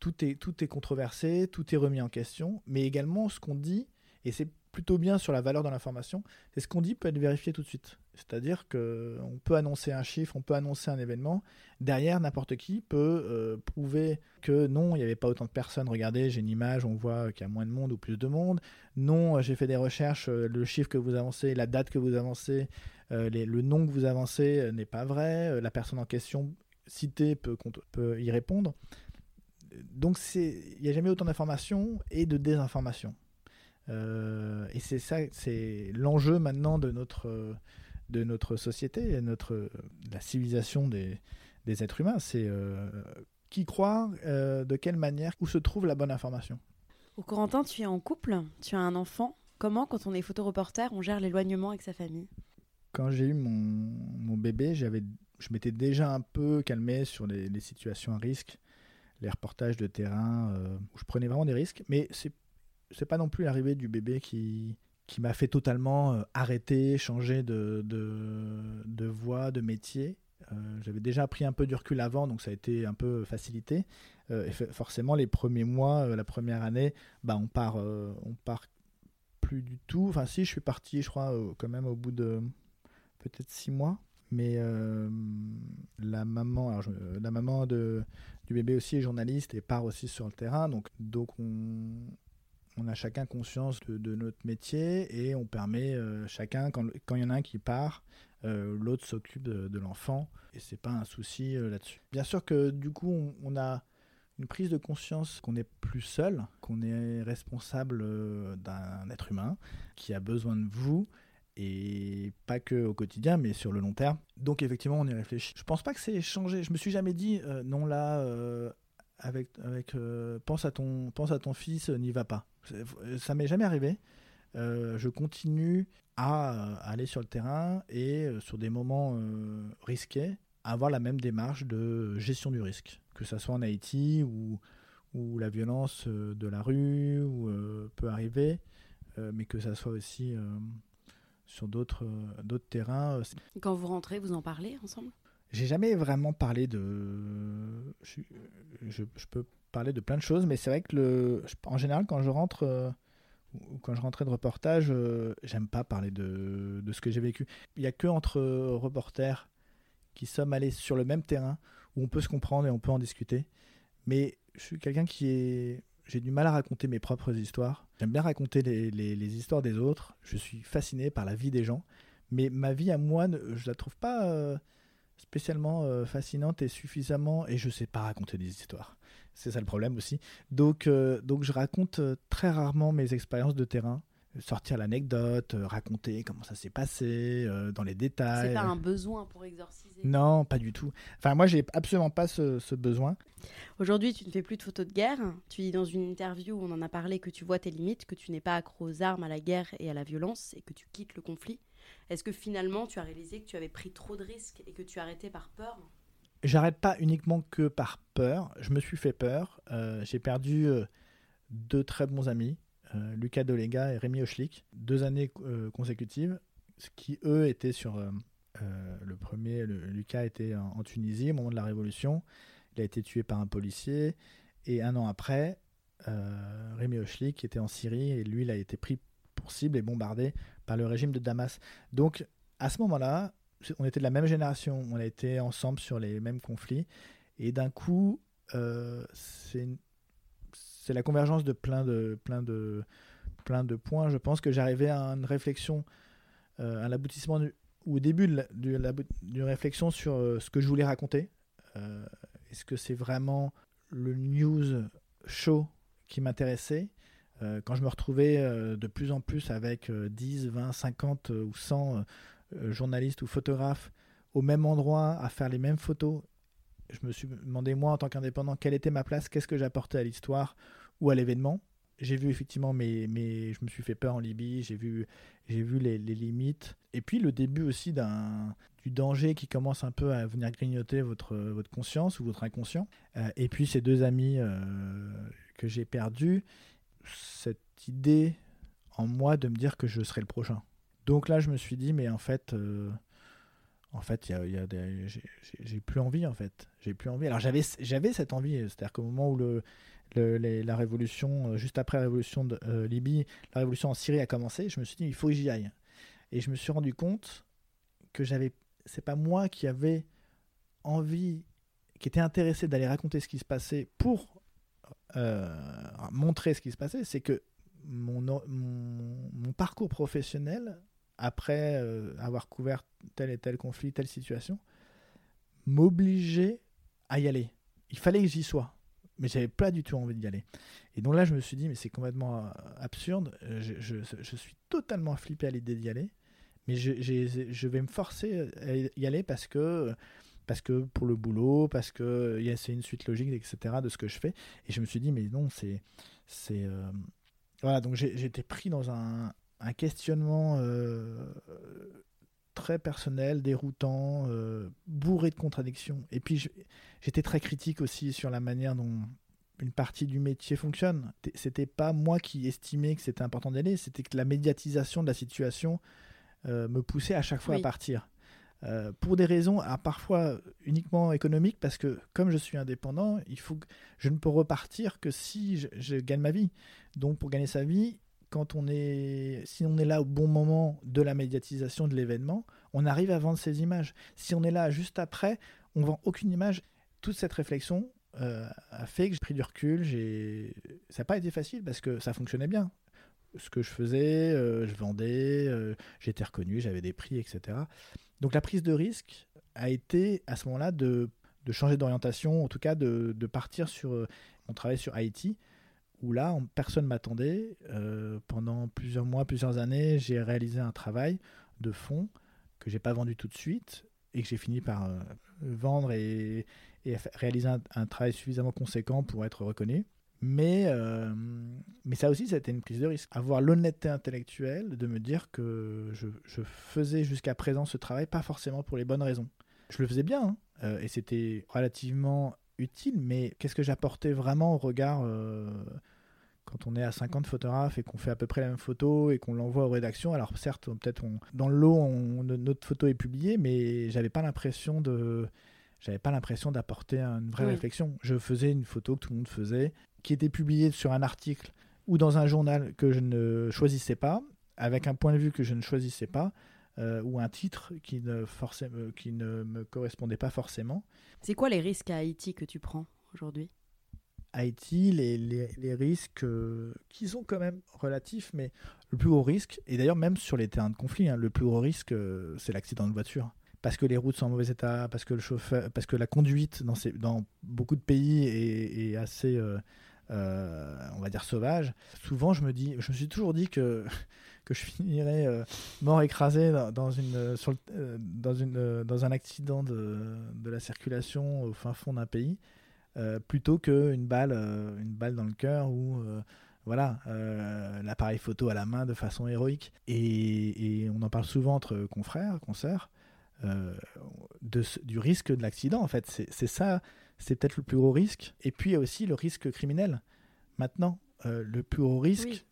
Tout est, tout est controversé, tout est remis en question, mais également ce qu'on dit, et c'est plutôt bien sur la valeur de l'information, c'est ce qu'on dit peut être vérifié tout de suite. C'est-à-dire qu'on peut annoncer un chiffre, on peut annoncer un événement. Derrière, n'importe qui peut euh, prouver que non, il n'y avait pas autant de personnes. Regardez, j'ai une image, on voit qu'il y a moins de monde ou plus de monde. Non, j'ai fait des recherches, euh, le chiffre que vous avancez, la date que vous avancez, euh, le nom que vous avancez n'est pas vrai. la personne en question citée peut y répondre. Donc il n'y a jamais autant d'informations et de désinformations. Euh, et c'est ça, c'est l'enjeu maintenant de notre, de notre société, et notre, la civilisation des, des êtres humains. C'est euh, qui croire, euh, de quelle manière, où se trouve la bonne information. Au Corentin, tu es en couple, tu as un enfant. Comment, quand on est photoreporter, on gère l'éloignement avec sa famille? Quand j'ai eu mon, mon bébé, j'avais, je m'étais déjà un peu calmé sur les, les situations à risque, les reportages de terrain, euh, où je prenais vraiment des risques. Mais c'est, c'est pas non plus l'arrivée du bébé qui, qui m'a fait totalement euh, arrêter, changer de, de, voie, de métier. Euh, j'avais déjà pris un peu du recul avant, donc ça a été un peu facilité. Euh, et forcément, les premiers mois, la première année, bah, on part, on part plus du tout. Enfin, si, je suis parti, je crois, quand même au bout de peut-être six mois. Mais la maman, alors la maman de, du bébé aussi est journaliste et part aussi sur le terrain. Donc, donc on, on a chacun conscience de, notre métier et on permet euh, chacun, quand il y en a un qui part, euh, l'autre s'occupe de, l'enfant et c'est pas un souci euh, là-dessus. Bien sûr que du coup, on, a une prise de conscience qu'on n'est plus seul, qu'on est responsable d'un être humain qui a besoin de vous et pas que au quotidien, mais sur le long terme. Donc effectivement, on y réfléchit. Je pense pas que c'est changé. Je me suis jamais dit non là. avec, avec pense à ton pense à ton fils, n'y va pas. C'est- Ça m'est jamais arrivé. Euh, je continue à euh, aller sur le terrain et euh, sur des moments euh, risqués, avoir la même démarche de gestion du risque, que ça soit en Haïti ou où la violence euh, de la rue euh, peut arriver, euh, mais que ça soit aussi euh, sur d'autres euh, d'autres terrains. euh, Quand vous rentrez, vous en parlez ensemble? J'ai jamais vraiment parlé de. Je, je- je peux parler de plein de choses, mais c'est vrai que le, en général, quand je rentre, euh, ou quand je rentrais de reportage, euh, j'aime pas parler de, de ce que j'ai vécu. Il y a que entre reporters qui sommes allés sur le même terrain où on peut se comprendre et on peut en discuter. Mais je suis quelqu'un qui est. J'ai du mal à raconter mes propres histoires. J'aime bien raconter les, les- les histoires des autres. Je suis fasciné par la vie des gens. Mais ma vie à moi, je la trouve pas. euh, spécialement fascinante et suffisamment et je sais pas raconter des histoires c'est ça le problème aussi donc euh, donc je raconte euh, très rarement mes expériences de terrain sortir l'anecdote euh, raconter comment ça s'est passé euh, dans les détails C'est pas un besoin pour exorciser. non pas du tout enfin moi j'ai absolument pas ce, ce besoin Aujourd'hui, tu ne fais plus de photos de guerre. Tu dis dans une interview où on en a parlé que tu vois tes limites, que tu n'es pas accro aux armes, à la guerre et à la violence et que tu quittes le conflit. Est-ce que finalement tu as réalisé que tu avais pris trop de risques et que tu arrêtais par peur? J'arrête pas uniquement que par peur. Je me suis fait peur. Euh, j'ai perdu euh, deux très bons amis euh, Lucas Dolega et Rémi Hochlik deux années euh, consécutives. Qui eux étaient sur le premier Lucas était en, en Tunisie au moment de la révolution. Il a été tué par un policier. Et un an après Rémi Hochlik était en Syrie et lui il a été pris pour cible et bombardé par le régime de Damas. Donc à ce moment-là on était de la même génération, on a été ensemble sur les mêmes conflits, et d'un coup, euh, c'est la convergence de plein de, plein de, plein de points. Je pense que j'arrivais à une réflexion, euh, à l'aboutissement du- ou au début d'une réflexion sur euh, ce que je voulais raconter. Euh, Est-ce que c'est vraiment le news show qui m'intéressait? Euh, Quand je me retrouvais euh, de plus en plus avec euh, 10, 20, 50 euh, ou 100 euh, euh, journaliste ou photographe au même endroit à faire les mêmes photos. Je me suis demandé, moi, en tant qu'indépendant, quelle était ma place, qu'est-ce que j'apportais à l'histoire ou à l'événement. J'ai vu effectivement, mes, je me suis fait peur en Libye, j'ai vu, j'ai vu les, les limites. Et puis le début aussi d'un, du danger qui commence un peu à venir grignoter votre, votre conscience ou votre inconscient. Euh, et puis ces deux amis euh, que j'ai perdus, cette idée en moi de me dire que je serai le prochain. Donc là, je me suis dit, mais en fait, euh, en fait, j'ai- plus envie, en fait. J'ai plus envie. Alors j'avais, cette envie, c'est-à-dire qu'au moment où la révolution, euh, juste après la révolution de euh, Libye, la révolution en Syrie a commencé, je me suis dit, il faut que j'y aille. Et je me suis rendu compte que j'avais, c'est pas moi qui avait envie, qui était intéressé d'aller raconter ce qui se passait pour montrer ce qui se passait, c'est que mon parcours professionnel, après euh, avoir couvert tel et tel conflit, telle situation, m'obligeait à y aller. Il fallait que j'y sois, mais j'avais pas du tout envie d'y aller. Et donc là, je me suis dit, mais c'est complètement euh, absurde. Euh, Je, je, suis totalement flippé à l'idée d'y aller, mais je, je vais me forcer à y aller parce que parce que pour le boulot, parce que c'est une suite logique, etc. de ce que je fais. Et je me suis dit, mais non, c'est. c'est Voilà, donc j'étais pris dans un, un questionnement euh, très personnel, déroutant, euh, bourré de contradictions. Et puis j'étais très critique aussi sur la manière dont une partie du métier fonctionne. C'était pas moi qui estimais que c'était important d'aller, c'était que la médiatisation de la situation me poussait à chaque fois à partir. Euh, pour des raisons à parfois uniquement économiques, parce que comme je suis indépendant, il faut que je ne peux repartir que si je, gagne ma vie. Donc pour gagner sa vie, quand on est, si on est là au bon moment de la médiatisation de l'événement, on arrive à vendre ces images. Si on est là juste après, on vend aucune image. Toute cette réflexion euh, a fait que j'ai pris du recul. Ça n'a pas été facile parce que ça fonctionnait bien ce que je faisais, euh, je vendais, j'étais reconnu, j'avais des prix, etc. Donc la prise de risque a été à ce moment-là de, changer d'orientation, en tout cas de, partir sur... Euh, on travaillait sur Haïti, où là, personne ne m'attendait. Euh, pendant plusieurs mois, plusieurs années, j'ai réalisé un travail de fond que j'ai pas vendu tout de suite et que j'ai fini par euh, vendre et, réaliser un, travail suffisamment conséquent pour être reconnu. Mais, euh, mais ça aussi, c'était une prise de risque. Avoir l'honnêteté intellectuelle de me dire que je, faisais jusqu'à présent ce travail, pas forcément pour les bonnes raisons. Je le faisais bien, hein, et c'était relativement utile, mais qu'est-ce que j'apportais vraiment au regard quand on est à 50 photographes et qu'on fait à peu près la même photo et qu'on l'envoie aux rédactions Alors certes, peut-être dans le lot, notre photo est publiée, mais j'avais pas l'impression de j'avais pas l'impression d'apporter une vraie réflexion. Je faisais une photo que tout le monde faisait qui était publié sur un article ou dans un journal que je ne choisissais pas, avec un point de vue que je ne choisissais pas, euh, ou un titre qui ne, qui ne me correspondait pas forcément. C'est quoi les risques à Haïti que tu prends aujourd'hui? Haïti, les, risques euh, qui sont quand même relatifs, mais le plus gros risque, et d'ailleurs même sur les terrains de conflit, hein, le plus gros risque, euh, c'est l'accident de voiture. Parce que les routes sont en mauvais état, parce que, le chauffeur, parce que la conduite dans, beaucoup de pays est, assez euh, on va dire sauvage, souvent je me dis, je me suis toujours dit que je finirais euh, mort écrasé dans, euh, un accident de, de, la circulation au fin fond d'un pays, plutôt qu'une balle une balle dans le cœur ou voilà, l'appareil photo à la main de façon héroïque. Et, et, on en parle souvent entre confrères, consoeurs, de, du risque de l'accident. En fait, c'est ça, c'est peut-être le plus gros risque. Et puis il y a aussi le risque criminel. Maintenant, euh, le plus gros risque,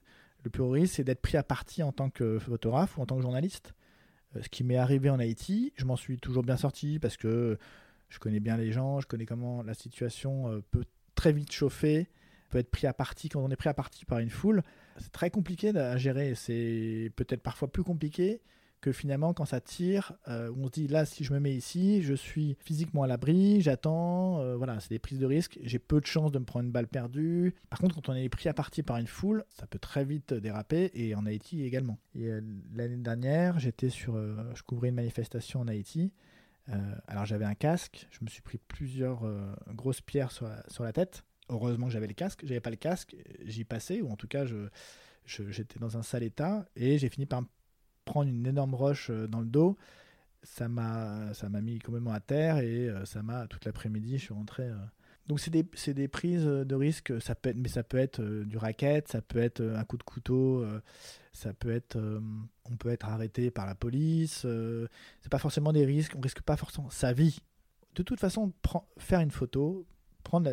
le plus gros risque, c'est d'être pris à partie en tant que photographe ou en tant que journaliste. Euh, ce qui m'est arrivé en Haïti, je m'en suis toujours bien sorti parce que je connais bien les gens, je connais comment la situation euh, peut très vite chauffer, peut être pris à partie quand on est pris à partie par une foule. C'est très compliqué à gérer. C'est peut-être parfois plus compliqué que finalement, quand ça tire, euh, on se dit là, si je me mets ici, je suis physiquement à l'abri, j'attends, euh, voilà, c'est des prises de risque, j'ai peu de chances de me prendre une balle perdue. Par contre, quand on est pris à partie par une foule, ça peut très vite déraper, et en Haïti également. L'année dernière, j'étais sur, je couvrais une manifestation en Haïti. Alors j'avais un casque, je me suis pris plusieurs grosses pierres sur la, sur la tête. Heureusement que j'avais le casque, j'avais pas le casque, j'y passais, ou en tout cas, je, j'étais dans un sale état, et j'ai fini par me prendre une énorme roche euh, dans le dos, ça m'a mis complètement à terre et euh, ça m'a toute l'après-midi je suis rentré euh. Donc c'est des, des, prises de risque. Ça peut être, mais ça peut être du racket ça peut être un coup de couteau ça peut être on peut être arrêté par la police c'est pas forcément des risques. On risque pas forcément sa vie. De toute façon faire une photo prendre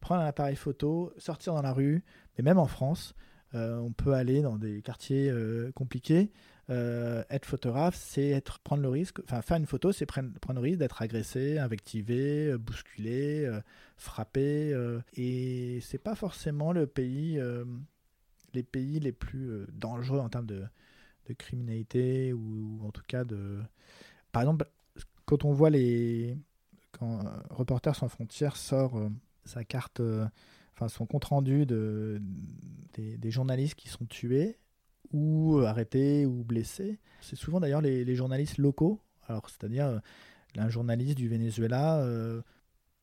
prendre un appareil photo sortir dans la rue. Mais même en France on peut aller dans des quartiers compliqués euh, être photographe, c'est prendre le risque, enfin faire une photo, c'est prendre, le risque d'être agressé, invectivé, euh, bousculé, euh, frappé, et c'est pas forcément le pays, les pays les plus dangereux en termes de, criminalité ou, en tout cas de, par exemple, quand on voit les, quand Reporters sans frontières sort sa carte, enfin son compte rendu de, des journalistes qui sont tués ou arrêtés ou blessés. C'est souvent d'ailleurs les, journalistes locaux. Alors, c'est-à-dire, euh, un journaliste du Venezuela euh,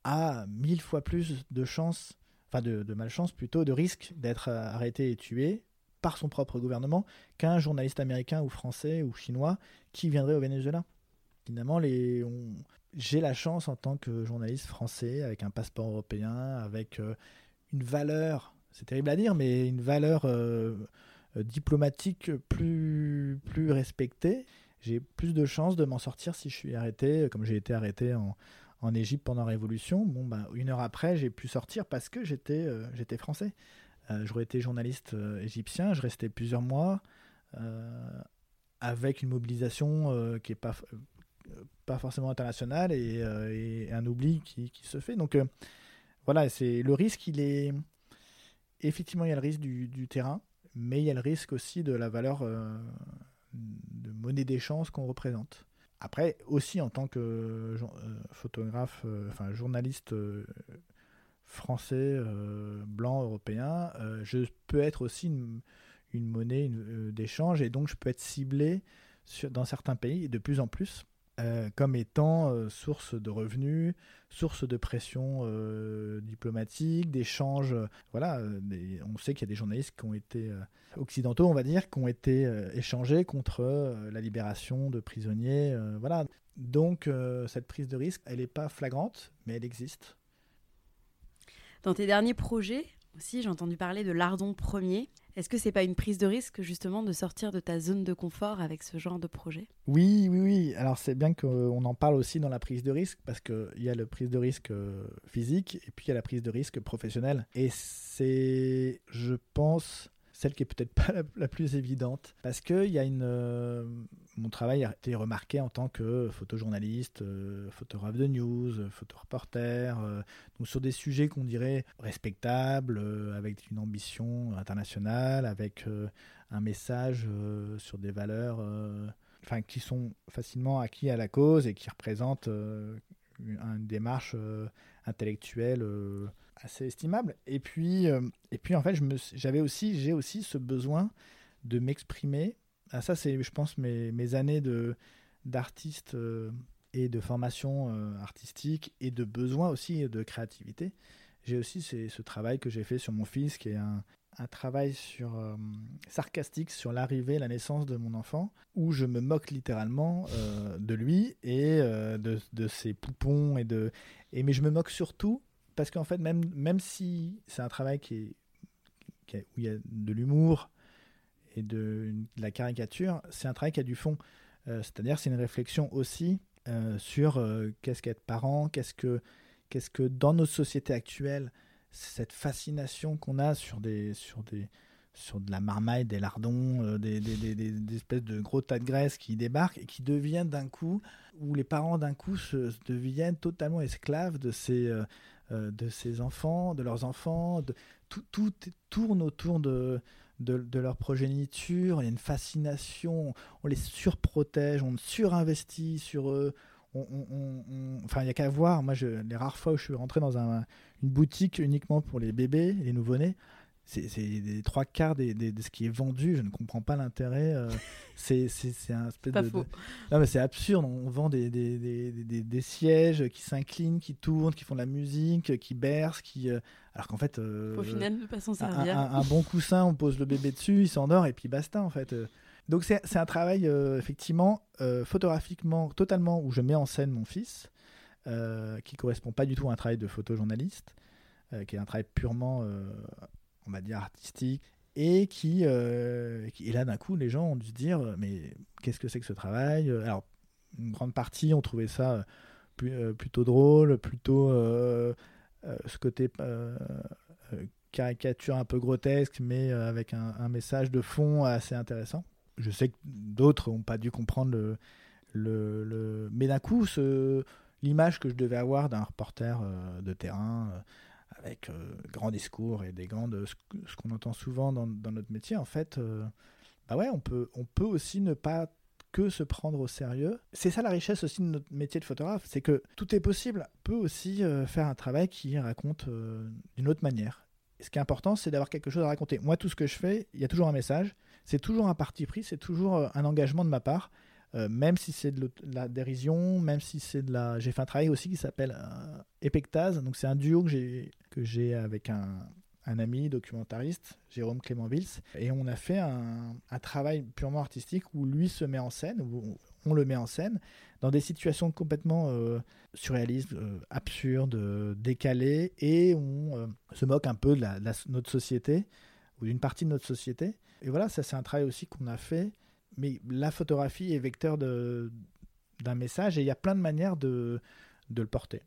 a mille fois plus de chances, enfin de, malchance plutôt, de risque d'être arrêté et tué par son propre gouvernement qu'un journaliste américain ou français ou chinois qui viendrait au Venezuela. Finalement, les, j'ai la chance en tant que journaliste français, avec un passeport européen, avec euh, une valeur, c'est terrible à dire, mais une valeur euh, euh, diplomatique plus, plus respectée. J'ai plus de chances de m'en sortir si je suis arrêté, comme j'ai été arrêté en, en Égypte pendant la Révolution. Bon, bah, une heure après, j'ai pu sortir parce que j'étais j'étais français. J'aurais été journaliste égyptien, je restais plusieurs mois avec une mobilisation qui n'est pas pas forcément international et, euh, un oubli qui, se fait. Donc euh, voilà, c'est le risque, il est effectivement il y a le risque du, terrain, mais il y a le risque aussi de la valeur euh, de monnaie d'échange qu'on représente. Après, aussi en tant que photographe, enfin journaliste français, blanc, européen, je peux être aussi une, monnaie d'échange et donc je peux être ciblé dans certains pays de plus en plus euh, comme étant euh, source de revenus, source de pression euh, diplomatique, d'échanges. voilà, on sait qu'il y a des journalistes qui ont été occidentaux, on va dire, qui ont été échangés contre la libération de prisonniers. voilà. Donc cette prise de risque, elle n'est pas flagrante, mais elle existe. Dans tes derniers projets aussi, j'ai entendu parler de l'Ardon premier. Est-ce que c'est pas une prise de risque justement de sortir de ta zone de confort avec ce genre de projet? Oui, oui, oui. Alors c'est bien qu'on en parle aussi dans la prise de risque parce qu'il y a la prise de risque euh, physique et puis il y a la prise de risque professionnelle. Et c'est, je pense, celle qui est peut-être pas la, plus évidente. Parce que y a une euh, mon travail a été remarqué en tant que photojournaliste, euh, photographe de news, photoreporter, euh, donc sur des sujets qu'on dirait respectables, avec une ambition internationale, avec un message sur des valeurs, enfin qui sont facilement acquis à la cause et qui représentent une démarche intellectuelle assez estimable. Et puis, euh, et puis en fait, j'avais aussi, j'ai aussi ce besoin de m'exprimer. Ah, ça, c'est, je pense, mes, mes années de, d'artiste euh, et de formation euh, artistique et de besoin aussi de créativité. J'ai aussi ce travail que j'ai fait sur mon fils, qui est un, un travail sur, sarcastique sur l'arrivée, la naissance de mon enfant, où je me moque littéralement de lui et de, de, ses poupons et de, et mais je me moque surtout parce qu'en fait, même, même si c'est un travail qui où il y a de l'humour et de, la caricature, c'est un travail qui a du fond. Euh, c'est-à-dire, c'est une réflexion aussi euh, sur euh, qu'est-ce qu'être parent, qu'est-ce que, qu'est-ce que dans nos sociétés actuelles, cette fascination qu'on a sur des, sur des, sur de la marmaille, des lardons, des, des, des, des, espèces de gros tas de graisse qui débarquent et qui deviennent d'un coup, où les parents d'un coup se, deviennent totalement esclaves de ces, euh, de ses enfants, de leurs enfants. De, tout, tout, tourne autour de, de, leur progéniture. Il y a une fascination. On les surprotège, on surinvestit sur eux. On, enfin, il n'y a qu'à voir. Moi, je, les rares fois où je suis rentré dans un, une boutique uniquement pour les bébés, les nouveau-nés, c'est les trois quarts de ce qui est vendu. Je ne comprends pas l'intérêt. Euh, c'est un espèce de, Non, mais c'est absurde. On vend des, des, sièges qui s'inclinent, qui tournent, qui font de la musique, qui bercent, qui. Euh, alors qu'en fait. Euh, Au final, ne pas s'en servir. Un, bon coussin, on pose le bébé dessus, il s'endort et puis basta en fait. Donc c'est un travail effectivement photographiquement totalement où je mets en scène mon fils, qui correspond pas du tout à un travail de photojournaliste, qui est un travail purement on va dire, artistique, et qui, euh, et là d'un coup les gens ont dû se dire mais qu'est-ce que c'est que ce travail alors une grande partie ont trouvé ça euh, plutôt drôle plutôt euh, ce côté caricature un peu grotesque mais avec un, message de fond assez intéressant je sais que d'autres n'ont pas dû comprendre le, le, le... mais d'un coup l'image que je devais avoir d'un reporter de terrain avec euh, grands discours et des grandes ce qu'on entend souvent dans, dans, notre métier en fait euh, bah ouais on peut on peut aussi ne pas que se prendre au sérieux. C'est ça la richesse aussi de notre métier de photographe, c'est que tout est possible. On peut aussi euh, faire un travail qui raconte d'une autre manière. ce qui est important, c'est d'avoir quelque chose à raconter. Moi, tout ce que je fais, il y a toujours un message, c'est toujours un parti pris, c'est toujours un engagement de ma part. Euh, même si c'est de, la dérision, même si c'est de la... J'ai fait un travail aussi qui s'appelle euh, donc c'est un duo que j'ai, avec un, ami documentariste, Jérôme Clément Vils, et on a fait un, travail purement artistique où lui se met en scène, où on le met en scène dans des situations complètement euh, surréalistes, euh, absurdes, décalées, et on se moque un peu de, notre société ou d'une partie de notre société. Et voilà, ça c'est un travail aussi qu'on a fait. Mais la photographie est vecteur d'un message et il y a plein de manières de, de le porter.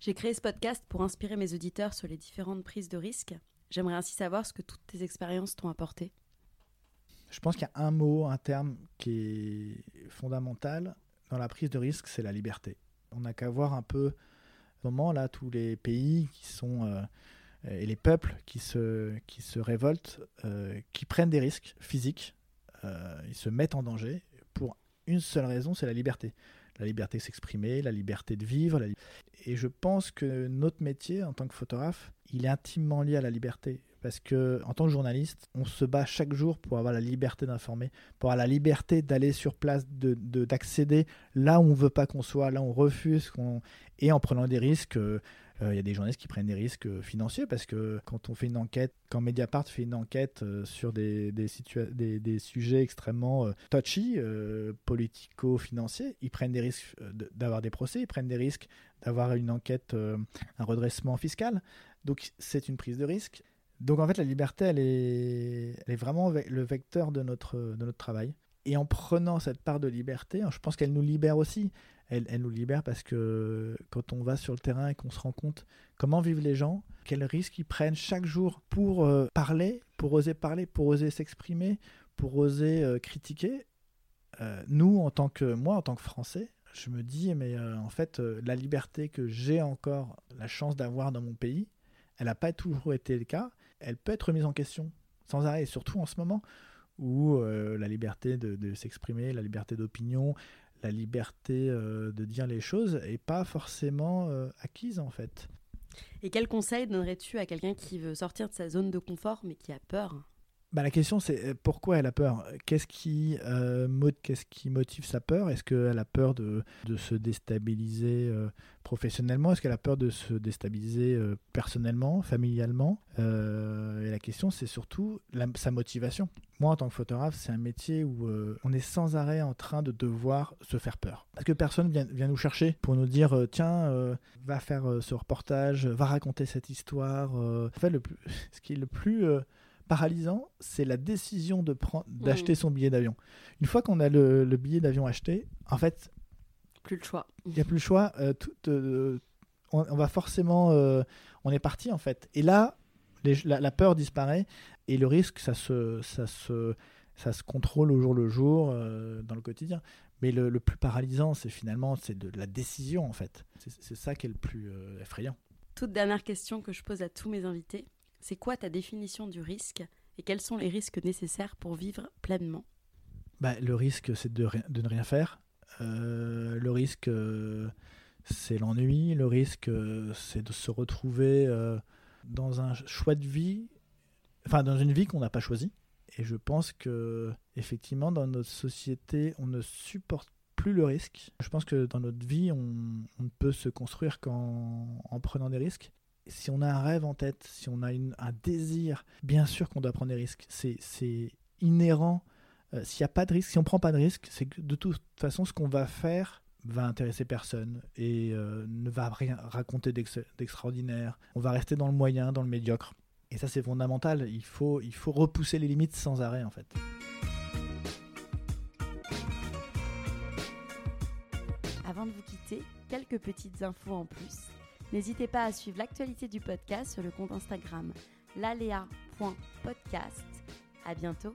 J'ai créé ce podcast pour inspirer mes auditeurs sur les différentes prises de risques. J'aimerais ainsi savoir ce que toutes tes expériences t'ont apporté. Je pense qu'il y a un mot, un terme qui est fondamental dans la prise de risque, c'est la liberté. On n'a qu'à voir un peu, moment là, tous les pays qui sont euh, et les peuples qui se, qui se révoltent, euh, qui prennent des risques physiques, euh, ils se mettent en danger pour une seule raison, c'est la liberté. La liberté de s'exprimer, la liberté de vivre. Et je pense que notre métier en tant que photographe, il est intimement lié à la liberté parce que en tant que journaliste, on se bat chaque jour pour avoir la liberté d'informer, pour avoir la liberté d'aller sur place, de d'accéder là où on veut pas qu'on soit, là où on refuse, qu'on et en prenant des risques. Euh, euh, il y a des journalistes qui prennent des risques euh, financiers parce que quand on fait une enquête, quand Mediapart fait une enquête sur des, des, sujets extrêmement touchy, politico-financiers, ils prennent des risques d'avoir des procès, ils prennent des risques d'avoir une enquête, un redressement fiscal. Donc c'est une prise de risque. Donc en fait, la liberté, elle est, elle est vraiment le vecteur de notre, de notre travail. Et en prenant cette part de liberté, je pense qu'elle nous libère aussi. Elle, nous libère parce que quand on va sur le terrain et qu'on se rend compte comment vivent les gens, quels risques ils prennent chaque jour pour euh, parler, pour oser parler, pour oser s'exprimer, pour oser euh, critiquer, euh, nous, en tant que moi, en tant que Français, je me dis, mais en fait, la liberté que j'ai encore la chance d'avoir dans mon pays, elle n'a pas toujours été le cas. Elle peut être mise en question sans arrêt, surtout en ce moment où la liberté de, s'exprimer, la liberté d'opinion, la liberté euh, de dire les choses n'est pas forcément euh, acquise en fait. Et quel conseil donnerais-tu à quelqu'un qui veut sortir de sa zone de confort mais qui a peur? Bah, la question c'est euh, pourquoi elle a peur? Qu'est-ce qui, euh, qu'est-ce qui motive sa peur? Est-ce qu'elle a peur de, de se déstabiliser euh, professionnellement? Est-ce qu'elle a peur de se déstabiliser euh, personnellement, familialement? Et la question c'est surtout sa motivation. Moi en tant que photographe c'est un métier où on est sans arrêt en train de devoir se faire peur. Parce que personne vient, vient nous chercher pour nous dire tiens va faire ce reportage, va raconter cette histoire. en fait le plus, ce qui est le plus paralysant, c'est la décision de prendre, d'acheter mm. son billet d'avion. Une fois qu'on a le, billet d'avion acheté, en fait, plus le choix. Il n'y a plus le choix. Euh, euh, on, va forcément, euh, on est parti en fait. Et là, la, peur disparaît et le risque, ça se, ça se, ça se contrôle au jour le jour dans le quotidien. Mais le, le plus paralysant, c'est finalement c'est de la décision en fait. C'est ça qui est le plus effrayant. Toute dernière question que je pose à tous mes invités. C'est quoi ta définition du risque et quels sont les risques nécessaires pour vivre pleinement? Bah, Le risque, c'est de, ne rien faire. Euh, le risque, euh, c'est l'ennui. Le risque, euh, c'est de se retrouver dans un choix de vie, enfin dans une vie qu'on n'a pas choisie. Et je pense que effectivement, dans notre société, on ne supporte plus le risque. Je pense que dans notre vie, on, ne peut se construire qu'en prenant des risques si on a un rêve en tête, si on a un désir, bien sûr qu'on doit prendre des risques. C'est inhérent. Euh, s'il n'y a pas de risque, si on prend pas de risque, c'est que de toute façon, ce qu'on va faire va intéresser personne et euh, ne va rien raconter d'extraordinaire. On va rester dans le moyen, dans le médiocre. Et ça, c'est fondamental. Il faut, il faut repousser les limites sans arrêt, en fait. Avant de vous quitter, quelques petites infos en plus. N'hésitez pas à suivre l'actualité du podcast sur le compte Instagram lalea.podcast. À bientôt